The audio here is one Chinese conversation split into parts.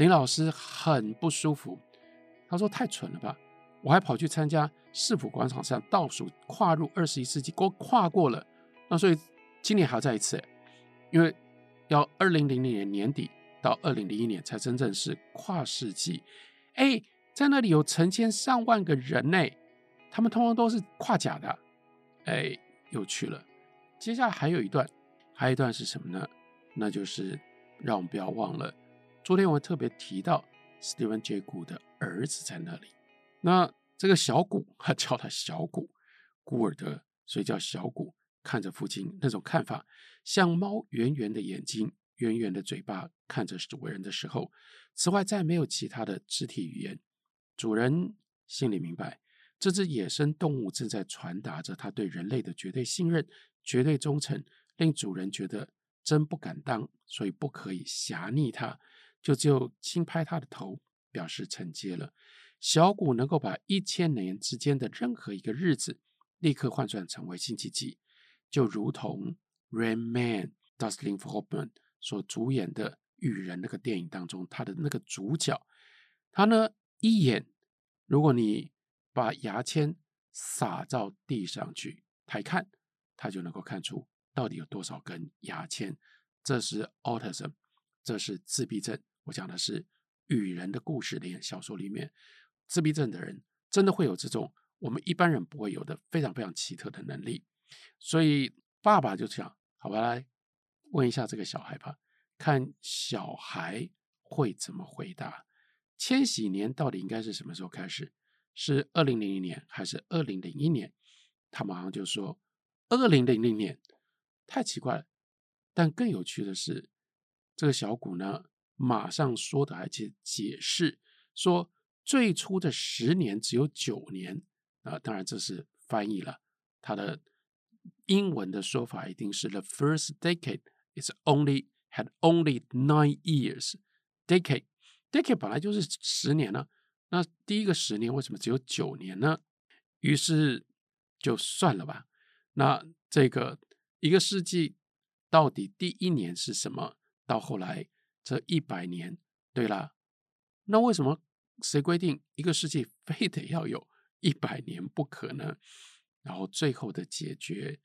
林老师很不舒服，他说太蠢了吧，我还跑去参加世博广场上倒数跨入二十一世纪，给我跨过了，那所以今年还要再一次，因为要二零零零年年底到二零零一年才真正是跨世纪，哎，在那里有成千上万个人呢，他们通通都是跨甲的，哎，有趣了。接下来还有一段，还有一段是什么呢？那就是让我们不要忘了，昨天我特别提到 Stephen Jay Gould 的儿子在那里。那这个小古，他叫他小古，古尔德，所以叫小古。看着父亲那种看法，像猫圆圆的眼睛、圆圆的嘴巴看着主人的时候，此外再没有其他的肢体语言。主人心里明白，这只野生动物正在传达着他对人类的绝对信任。绝对忠诚，令主人觉得真不敢当，所以不可以狭逆他，就只有轻拍他的头，表示承接了。小古能够把一千年之间的任何一个日子立刻换算成为星期几，就如同《Rain Man》Dustin Hoffman 所主演的《雨人》那个电影当中，他的那个主角，他呢一眼，如果你把牙签撒到地上去，抬看。他就能够看出到底有多少根牙签，这是 autism，这是自闭症。我讲的是与人的故事里面，小说里面，自闭症的人真的会有这种我们一般人不会有的非常非常奇特的能力。所以爸爸就想，好吧，来问一下这个小孩吧，看小孩会怎么回答。千禧年到底应该是什么时候开始？是二零零零年还是二零零一年？他马上就说。二零零零年，太奇怪了。但更有趣的是，这个小古呢，马上说的，而且解释说，最初的十年只有九年啊。当然这是翻译了，他的英文的说法一定是 The first decade is only had only nine years. Decade, decade 本来就是十年呢。那第一个十年为什么只有九年呢？于是就算了吧。那这个一个世纪到底第一年是什么？到后来这一百年，对啦，那为什么谁规定一个世纪非得要有一百年不可呢？然后最后的解决，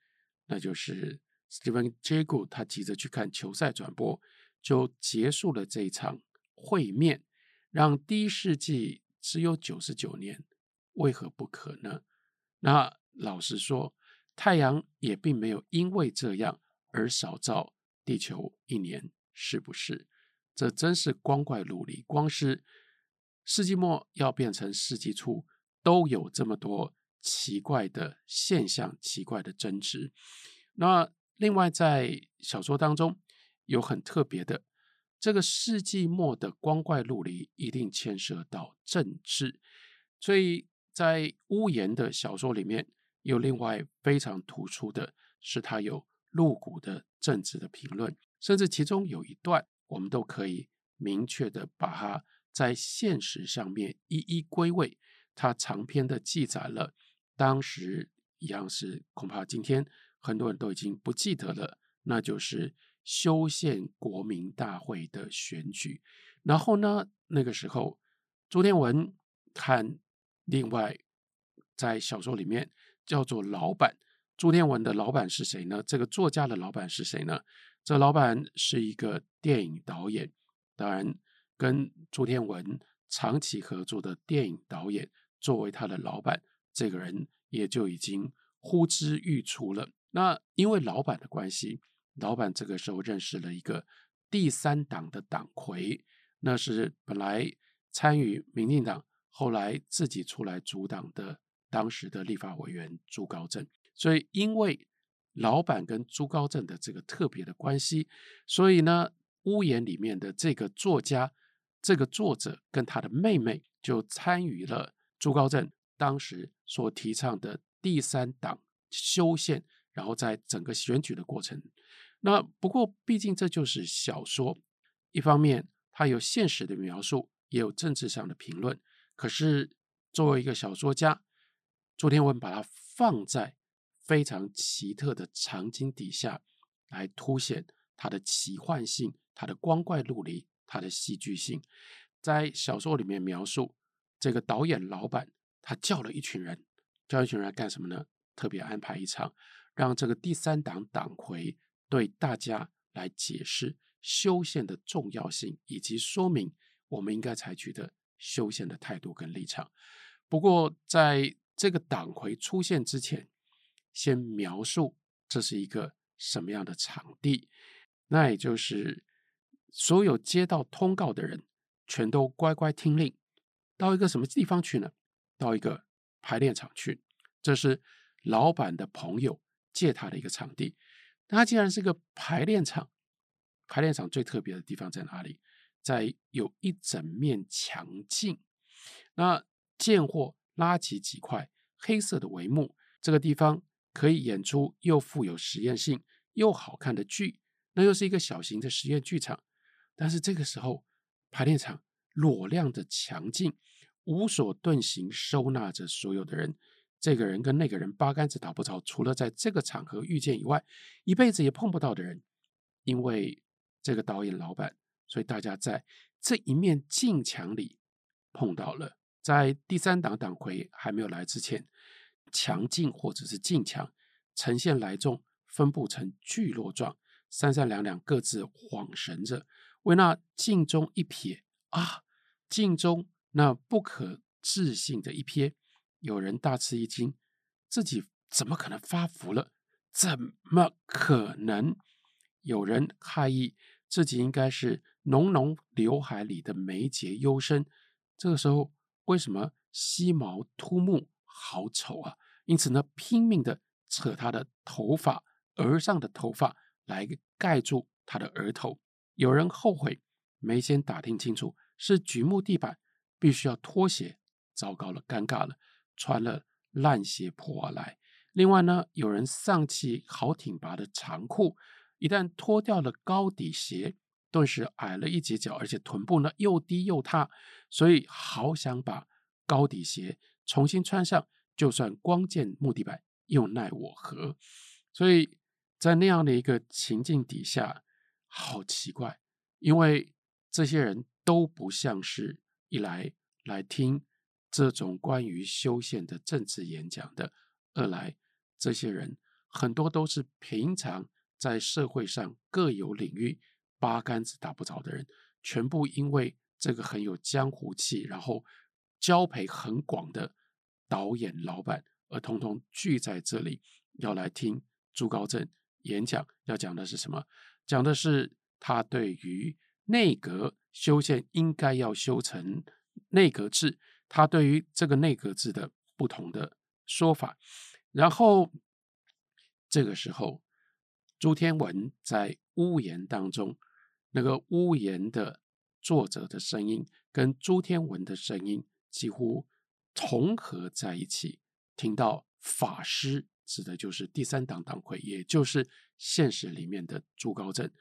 那就是 Steven Jago 他急着去看球赛转播，就结束了这一场会面，让第一世纪只有九十九年，为何不可呢？那老实说。太阳也并没有因为这样而少照地球一年，是不是？这真是光怪陆离。光是世纪末要变成世纪初，都有这么多奇怪的现象、奇怪的争执。那另外，在小说当中有很特别的，这个世纪末的光怪陆离一定牵涉到政治，所以在屋檐的小说里面。有另外非常突出的是，他有露骨的政治的评论，甚至其中有一段，我们都可以明确的把它在现实上面一一归位。他长篇的记载了当时一样是恐怕今天很多人都已经不记得了，那就是修宪国民大会的选举。然后呢，那个时候朱天文看另外在小说里面。叫做老板，朱天文的老板是谁呢？这个作家的老板是谁呢？这老板是一个电影导演，当然跟朱天文长期合作的电影导演作为他的老板，这个人也就已经呼之欲出了。那因为老板的关系，老板这个时候认识了一个第三党的党魁，那是本来参与民进党，后来自己出来主党的。当时的立法委员朱高正，所以因为老板跟朱高正的这个特别的关系，所以呢，屋檐里面的这个作家，这个作者跟他的妹妹就参与了朱高正当时所提倡的第三党修宪，然后在整个选举的过程。那不过，毕竟这就是小说，一方面它有现实的描述，也有政治上的评论。可是作为一个小说家，朱天文把它放在非常奇特的场景底下，来凸显它的奇幻性、它的光怪陆离、它的戏剧性。在小说里面描述这个导演老板，他叫了一群人，叫一群人来干什么呢？特别安排一场，让这个第三党党魁对大家来解释修宪的重要性，以及说明我们应该采取的修宪的态度跟立场。不过，在这个党魁出现之前，先描述这是一个什么样的场地，那也就是所有接到通告的人全都乖乖听令，到一个什么地方去呢？到一个排练场去。这是老板的朋友借他的一个场地。那既然是个排练场，排练场最特别的地方在哪里？在有一整面墙镜，那见货拉起几块黑色的帷幕，这个地方可以演出又富有实验性又好看的剧，那又是一个小型的实验剧场。但是这个时候，排练场裸亮的强劲，无所遁形，收纳着所有的人。这个人跟那个人八竿子打不着，除了在这个场合遇见以外，一辈子也碰不到的人。因为这个导演老板，所以大家在这一面镜墙里碰到了。在第三档党魁还没有来之前，墙镜或者是镜墙呈现来众，分布成聚落状，三三两两各自晃神着，为那镜中一瞥啊，镜中那不可置信的一瞥。有人大吃一惊，自己怎么可能发福了？怎么可能？有人害意自己应该是浓浓刘海里的眉睫幽深，这个时候为什么吸毛秃目，好丑啊！因此呢，拼命的扯他的头发，额上的头发来盖住他的额头。有人后悔没先打听清楚，是榉木地板，必须要脱鞋，糟糕了，尴尬了。穿了烂鞋破袜来，另外呢，有人丧气好挺拔的长裤，一旦脱掉了高底鞋，顿时矮了一截脚，而且臀部呢又低又塌，所以好想把高底鞋重新穿上，就算光见木地板又奈我何？所以在那样的一个情境底下，好奇怪，因为这些人都不像是一来来听。这种关于修宪的政治演讲的，二来，这些人很多都是平常在社会上各有领域八竿子打不着的人，全部因为这个很有江湖气，然后交陪很广的导演老板，而通通聚在这里，要来听朱高正演讲。要讲的是什么？讲的是他对于内阁修宪应该要修成内阁制。他对于这个内阁制的不同的说法，然后这个时候，朱天文在屋檐当中，那个屋檐的作者的声音跟朱天文的声音几乎重合在一起，听到法师指的就是第三党党魁，也就是现实里面的朱高正，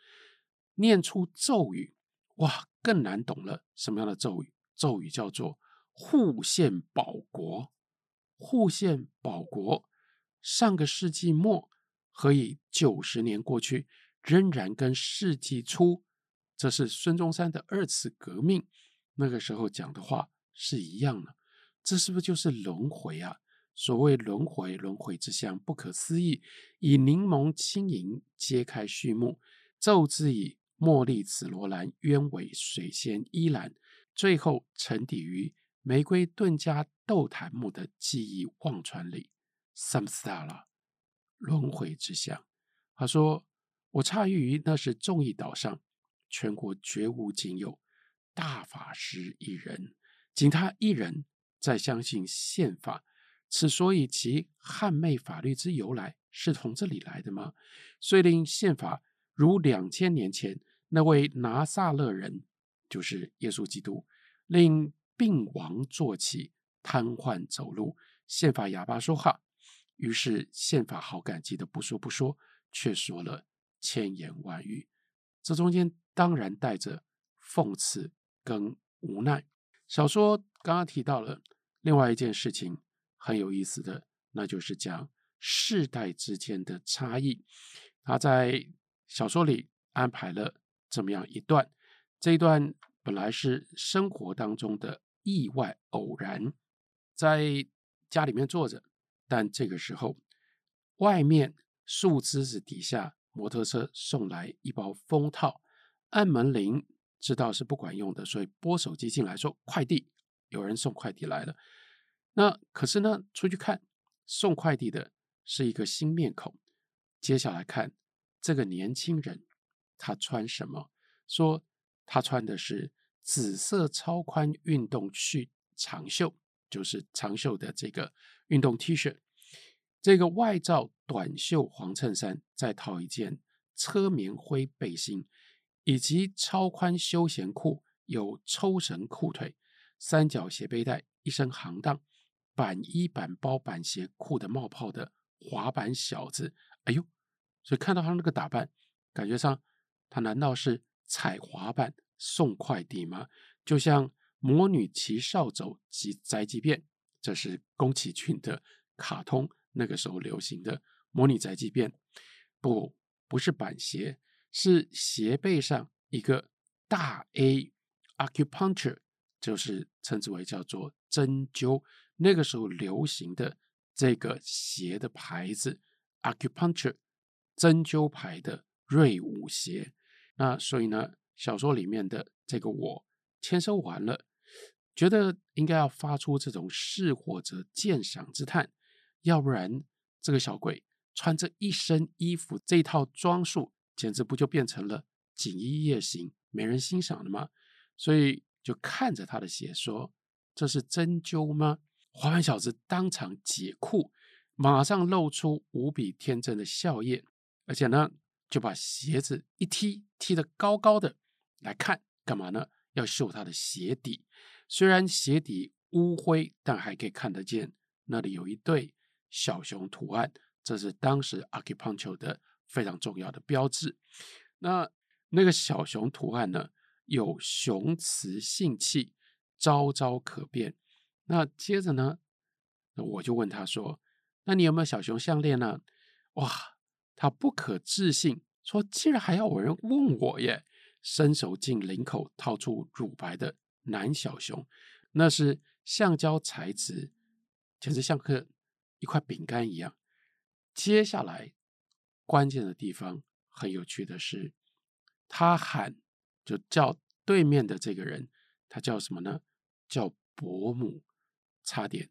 念出咒语，哇，更难懂了。什么样的咒语？咒语叫做。护宪保国，护宪保国。上个世纪末，何以九十年过去，仍然跟世纪初，这是孙中山的二次革命那个时候讲的话是一样的？这是不是就是轮回啊？所谓轮回，轮回之相不可思议。以柠檬轻盈揭开序幕，奏之以茉莉紫罗兰，鸢尾水仙依兰，最后沉底于。玫瑰顿加豆檀木的记忆忘川里 Samstara 轮回之相。他说：“我诧异于那是众义岛上全国绝无仅有大法师一人，仅他一人再相信宪法。此所以其捍卫法律之由来是从这里来的吗？遂令宪法如两千年前那位拿撒勒人，就是耶稣基督，令。”病亡坐起，瘫痪走路，宪法哑巴说话。于是宪法好感激的不说不说，却说了千言万语。这中间当然带着讽刺跟无奈。小说刚刚提到了另外一件事情很有意思的，那就是讲世代之间的差异。他在小说里安排了这么样一段，这一段本来是生活当中的意外偶然，在家里面坐着，但这个时候，外面树枝子底下，摩托车送来一包封套，按门铃，知道是不管用的，所以拨手机进来说快递，有人送快递来了。那可是呢，出去看送快递的是一个新面孔。接下来看这个年轻人，他穿什么？说他穿的是紫色超宽运动恤长袖，就是长袖的这个运动 T 恤。这个外罩短袖黄衬衫，再套一件车棉灰背心，以及超宽休闲裤，有抽绳裤腿，三角斜背带，一身行当，板衣板包板鞋裤的冒泡的滑板小子。哎呦！所以看到他那个打扮，感觉上他难道是踩滑板送快递吗？就像魔女骑扫帚及宅急便，这是宫崎骏的卡通。那个时候流行的魔女宅急便，不，不是板鞋，是鞋背上一个大 A，acupuncture 就是称之为叫做针灸。那个时候流行的这个鞋的牌子，acupuncture 针灸牌的瑞舞鞋。那所以呢，小说里面的这个我签收完了，觉得应该要发出这种是或者鉴赏之叹。要不然，这个小鬼穿着一身衣服，这套装束，简直不就变成了锦衣夜行，没人欣赏了吗？所以就看着他的鞋说：“这是针灸吗？”滑板小子当场解裤，马上露出无比天真的笑靥，而且呢，就把鞋子一踢，踢得高高的，来看干嘛呢？要秀他的鞋底。虽然鞋底乌灰，但还可以看得见那里有一对。小熊图案，这是当时 acupuncture 的非常重要的标志。那那个小熊图案呢，有雄雌性气，招招可辨。那接着呢，我就问他说：“那你有没有小熊项链呢？”哇，他不可置信说：“竟然还要有人问我耶！”伸手进领口掏出乳白的男小熊，那是橡胶材质，简直像个。一块饼干一样。接下来关键的地方很有趣的是，他喊就叫对面的这个人，他叫什么呢？叫伯母。差点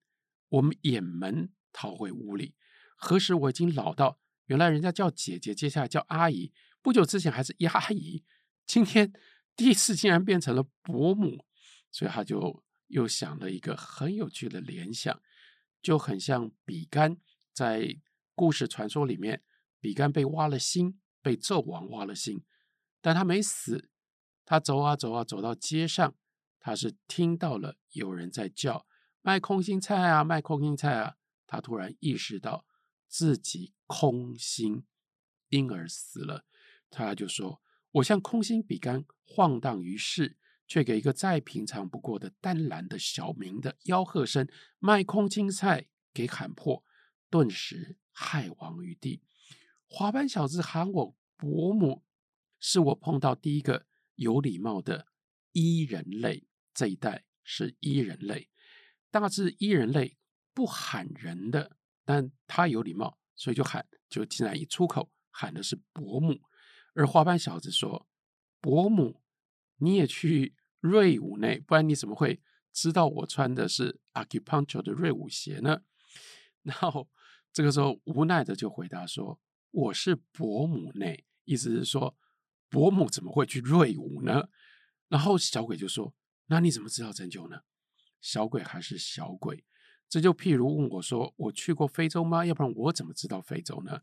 我们掩门逃回屋里。何时我已经老到原来人家叫姐姐，接下来叫阿姨，不久之前还是阿姨，今天第一次竟然变成了伯母，所以他就又想了一个很有趣的联想。就很像比干在故事传说里面，比干被挖了心，被纣王挖了心，但他没死。他走啊走啊，走到街上，他是听到了有人在叫卖空心菜啊，卖空心菜啊。他突然意识到自己空心，因而死了。他就说：“我像空心比干，晃荡于世。”却给一个再平常不过的淡蓝的小民的吆喝声卖空心菜给喊破，顿时害亡于地。滑板小子喊我伯母，是我碰到第一个有礼貌的伊人类。这一代是伊人类，大致伊人类不喊人的，但他有礼貌，所以就喊，就竟然一出口喊的是伯母。而滑板小子说：“伯母，你也去。”瑞舞内，不然你怎么会知道我穿的是 acupuncture 的瑞舞鞋呢？然后这个时候无奈的就回答说：“我是伯母内，意思是说伯母怎么会去瑞舞呢？”然后小鬼就说：“那你怎么知道针灸呢？”小鬼还是小鬼，这就譬如问我说：“我去过非洲吗？要不然我怎么知道非洲呢？”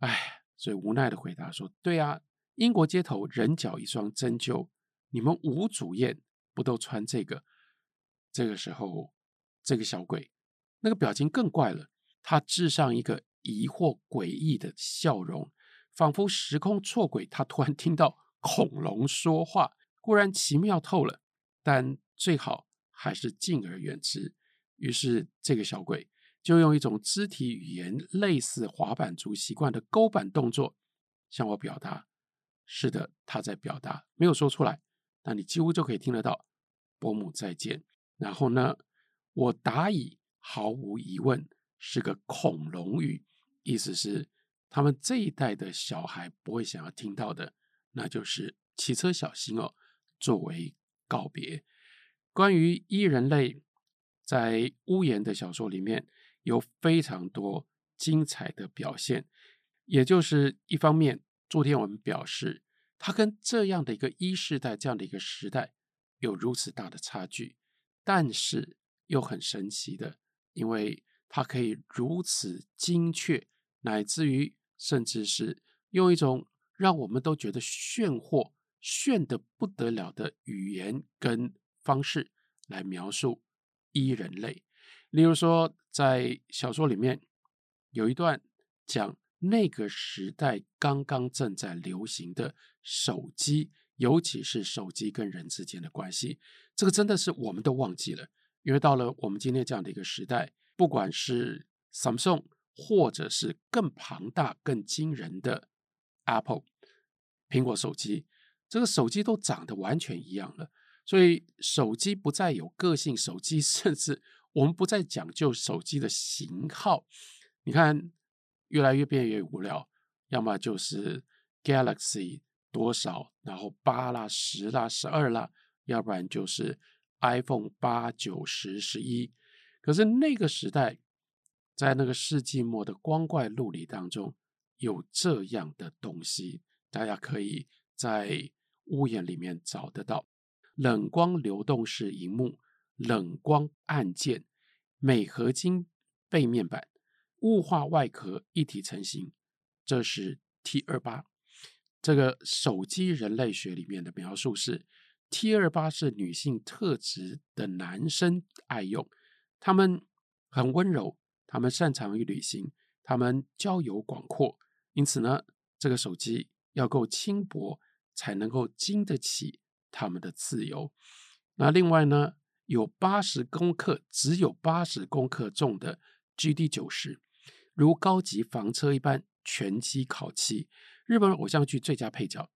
哎，所以无奈的回答说：“对啊，英国街头人脚一双针灸。”你们吴主宴不都穿这个？这个时候，这个小鬼那个表情更怪了，他致上一个疑惑诡异的笑容，仿佛时空错轨。他突然听到恐龙说话，固然奇妙透了，但最好还是敬而远之。于是，这个小鬼就用一种肢体语言类似滑板族习惯的勾板动作向我表达：是的，他在表达，没有说出来。那你几乎就可以听得到“伯母再见”。然后呢，我答以毫无疑问是个恐龙语，意思是他们这一代的小孩不会想要听到的，那就是骑车小心哦，作为告别。关于伊人类，在屋檐的小说里面有非常多精彩的表现，也就是一方面，昨天我们表示他跟这样的一个一世代这样的一个时代有如此大的差距。但是又很神奇的，因为它可以如此精确，乃至于甚至是用一种让我们都觉得炫惑、炫得不得了的语言跟方式来描述一人类。例如说，在小说里面有一段讲那个时代刚刚正在流行的手机。尤其是手机跟人之间的关系，这个真的是我们都忘记了。因为到了我们今天这样的一个时代，不管是 Samsung，或者是更庞大、更惊人的 Apple 苹果手机，这个手机都长得完全一样了。所以手机不再有个性，手机 甚至我们不再讲究手机的型号。你看，越来越变越无聊，要么就是 Galaxy。多少？然后八啦、十啦、十二啦，要不然就是 iPhone 八、九、十、十一。可是那个时代，在那个世纪末的光怪陆离当中，有这样的东西，大家可以在屋檐里面找得到：冷光流动式荧幕、冷光按键、镁合金背面板、雾化外壳一体成型。这是 T 二八。这个手机人类学里面的描述是，T 二八是女性特质的男生爱用，他们很温柔，他们擅长于旅行，他们交友广阔，因此呢，这个手机要够轻薄，才能够经得起他们的自由。那另外呢，有八十公克，只有八十公克重的 GD 九十，如高级房车一般全机烤漆。日本偶像剧最佳配角，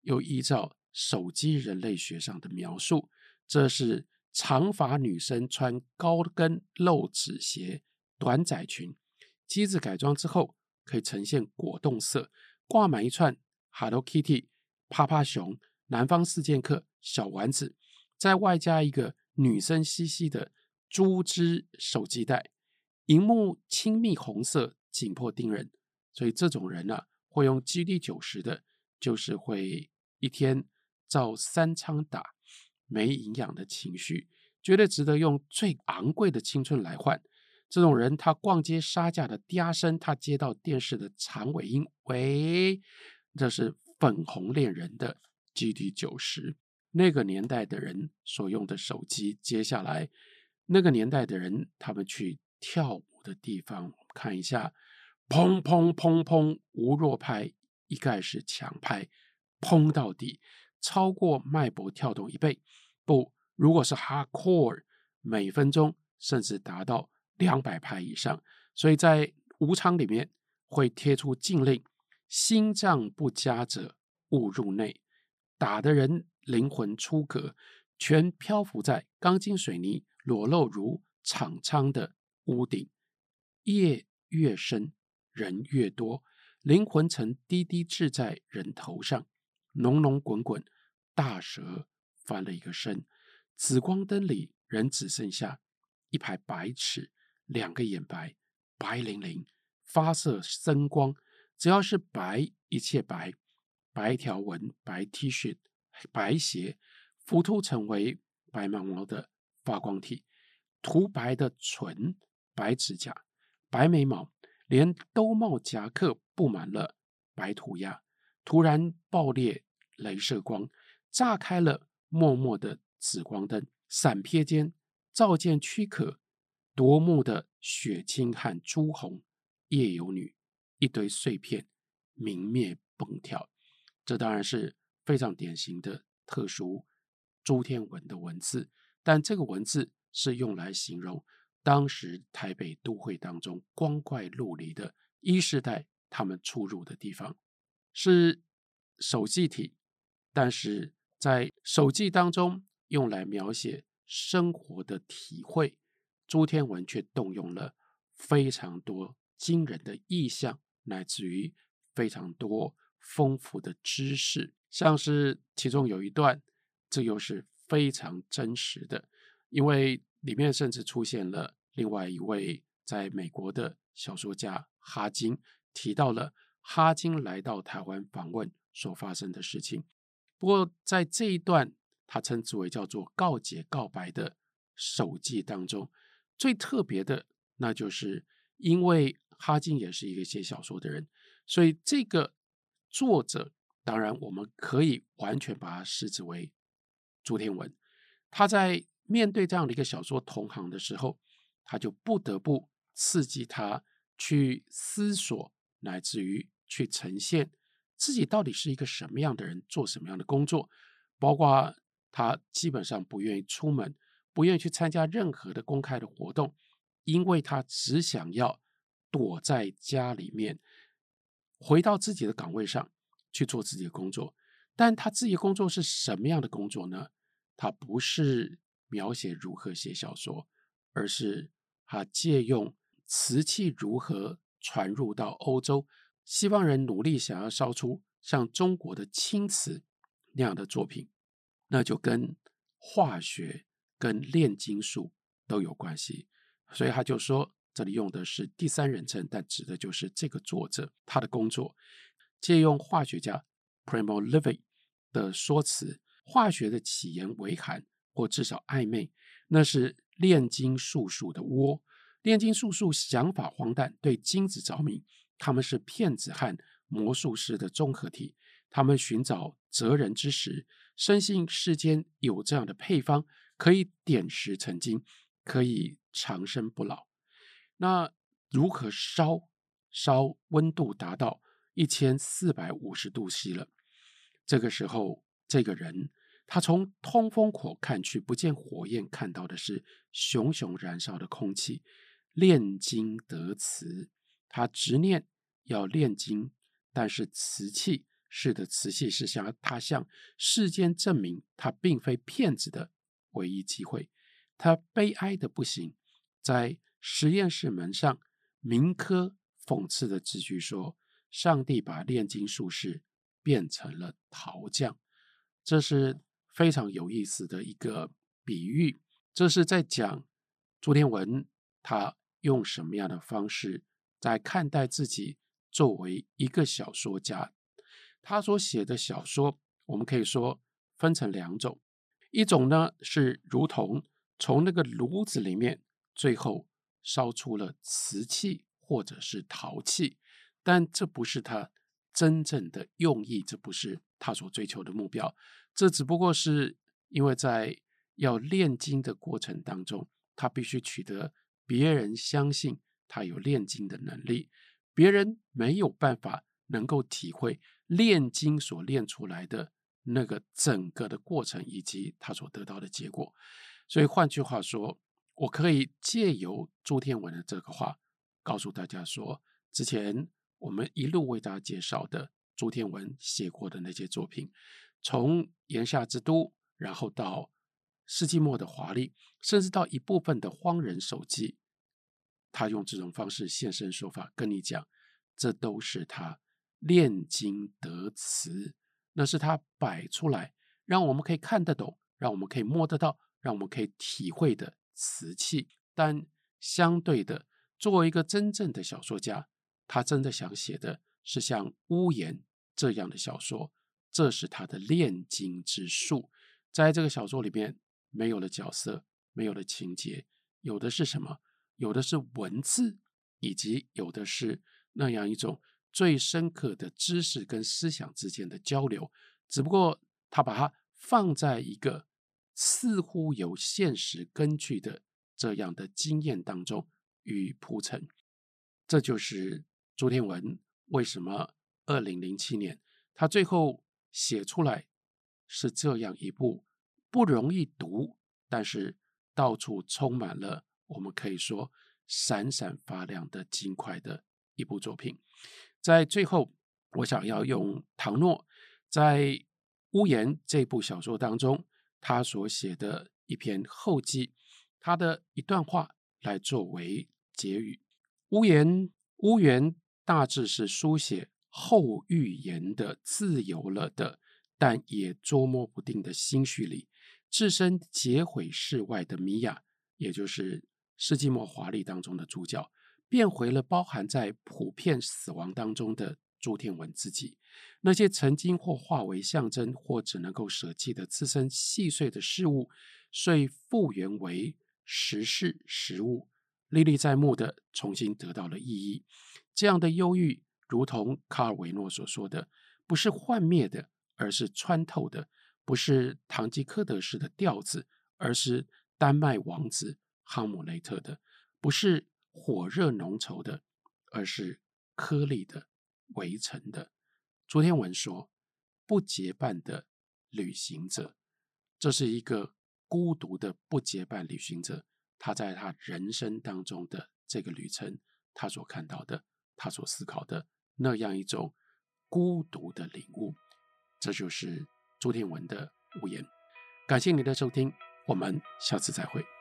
又依照手机人类学上的描述，这是长发女生穿高跟露趾鞋、短窄裙，机子改装之后可以呈现果冻色，挂满一串 Hello Kitty、趴趴熊、南方四剑客小丸子，再外加一个女生兮兮的猪织手机袋，荧幕亲密红色，紧迫盯人，所以这种人呢、会用 GD 九十的，就是会一天照三枪打，没营养的情绪，绝对值得用最昂贵的青春来换。这种人，他逛街杀价的嗲声，他接到电视的长尾音，喂，这是粉红恋人的 GD 九十。那个年代的人所用的手机，接下来那个年代的人，他们去跳舞的地方，看一下。砰砰砰砰，无弱拍，一概是强拍，砰到底，超过脉搏跳动一倍。不，如果是 hardcore，每分钟甚至达到两百排以上。所以在武场里面会贴出禁令：心脏不佳者勿入内。打的人灵魂出格，全漂浮在钢筋水泥裸露如场舱的屋顶，夜越深。人越多，灵魂曾低低置在人头上，浓浓滚滚，大蛇翻了一个身。紫光灯里，人只剩下一排白齿，两个眼白，白灵灵，发射生光。只要是白，一切白，白条纹，白 T 恤，白鞋，浮凸成为白茫茫的发光体，涂白的唇，白指甲，白眉毛。连兜帽夹克布满了白涂鸦，突然爆裂镭射光，炸开了默默的紫光灯，闪瞥间照见躯壳夺目的血青和朱红，夜游女一堆碎片明灭蹦跳，这当然是非常典型的特殊朱天文的文字，但这个文字是用来形容。当时台北都会当中光怪陆离的一世代，他们出入的地方是手记体，但是在手记当中用来描写生活的体会，朱天文却动用了非常多惊人的意象，乃至于非常多丰富的知识，像是其中有一段，这又是非常真实的，因为里面甚至出现了另外一位在美国的小说家哈金，提到了哈金来到台湾访问所发生的事情。不过在这一段，他称之为叫做告解告白的手记当中，最特别的，那就是因为哈金也是一个写小说的人，所以这个作者，当然我们可以完全把它视之为朱天文。他在面对这样的一个小说同行的时候，他就不得不刺激他去思索，乃至于去呈现自己到底是一个什么样的人，做什么样的工作，包括他基本上不愿意出门，不愿意去参加任何的公开的活动，因为他只想要。躲在家里面，回到自己的岗位上去做自己的工作。但他自己的工作是什么样的工作呢？他不是描写如何写小说，而是他借用瓷器如何传入到欧洲，西方人努力想要烧出像中国的青瓷那样的作品，那就跟化学跟炼金术都有关系。所以他就说。这里用的是第三人称，但指的就是这个作者他的工作。借用化学家 Primo Levi 的说辞，化学的起源为寒，或至少暧昧，那是炼金术数的窝。炼金术数想法荒诞，对金子着迷，他们是骗子和魔术师的综合体。他们寻找哲人之时，深信世间有这样的配方，可以点石成金，可以长生不老。那如何烧？烧温度达到一千四百五十度 C 了。这个时候，这个人他从通风口看去，不见火焰，看到的是熊熊燃烧的空气。炼金得瓷，他执念要炼金，但是瓷器是的，瓷器是向他向世间证明他并非骗子的唯一机会。他悲哀的不行，在。实验室门上铭刻讽刺的字句说：“上帝把炼金术士变成了陶匠。”这是非常有意思的一个比喻。这是在讲朱天文他用什么样的方式在看待自己作为一个小说家。他所写的小说，我们可以说分成两种：一种呢是如同从那个炉子里面最后。烧出了瓷器或者是陶器，但这不是他真正的用意，这不是他所追求的目标。这只不过是因为在要炼金的过程当中，他必须取得别人相信他有炼金的能力，别人没有办法能够体会炼金所炼出来的那个整个的过程以及他所得到的结果。所以换句话说。我可以借由朱天文的这个话，告诉大家说，之前我们一路为大家介绍的朱天文写过的那些作品，从《炎夏之都》，然后到世纪末的华丽，甚至到一部分的荒人手记，他用这种方式现身说法，跟你讲，这都是他炼金得词，那是他摆出来，让我们可以看得懂，让我们可以摸得到，让我们可以体会的。瓷器，但相对的，作为一个真正的小说家，他真的想写的是像《屋檐》这样的小说，这是他的炼金之术。在这个小说里面，没有了角色，没有了情节，有的是什么？有的是文字，以及有的是那样一种最深刻的知识跟思想之间的交流。只不过他把它放在一个。似乎有现实根据的这样的经验当中予以铺陈，这就是朱天文为什么二零零七年他最后写出来是这样一部不容易读，但是到处充满了我们可以说闪闪发亮的金块的一部作品。在最后，我想要用唐诺在屋檐》这部小说当中，他所写的一篇后记，他的一段话来作为结语。屋檐，屋檐大致是书写后寓言的自由了的，但也捉摸不定的心绪里，置身劫毁世外的米娅，也就是世纪末华丽当中的主角，变回了包含在普遍死亡当中的朱天文自己。那些曾经或化为象征，或只能够舍弃的自身细碎的事物，遂复原为实事实物。历历在目的重新得到了意义，这样的忧郁，如同卡尔维诺所说的，不是幻灭的，而是穿透的；不是堂吉诃德式的调子，而是丹麦王子哈姆雷特的；不是火热浓稠的，而是颗粒的围城的。朱天文说：“不结伴的旅行者，这是一个孤独的不结伴旅行者。”他在他人生当中的这个旅程，他所看到的，他所思考的那样一种孤独的领悟，这就是朱天文的屋檐。感谢你的收听，我们下次再会。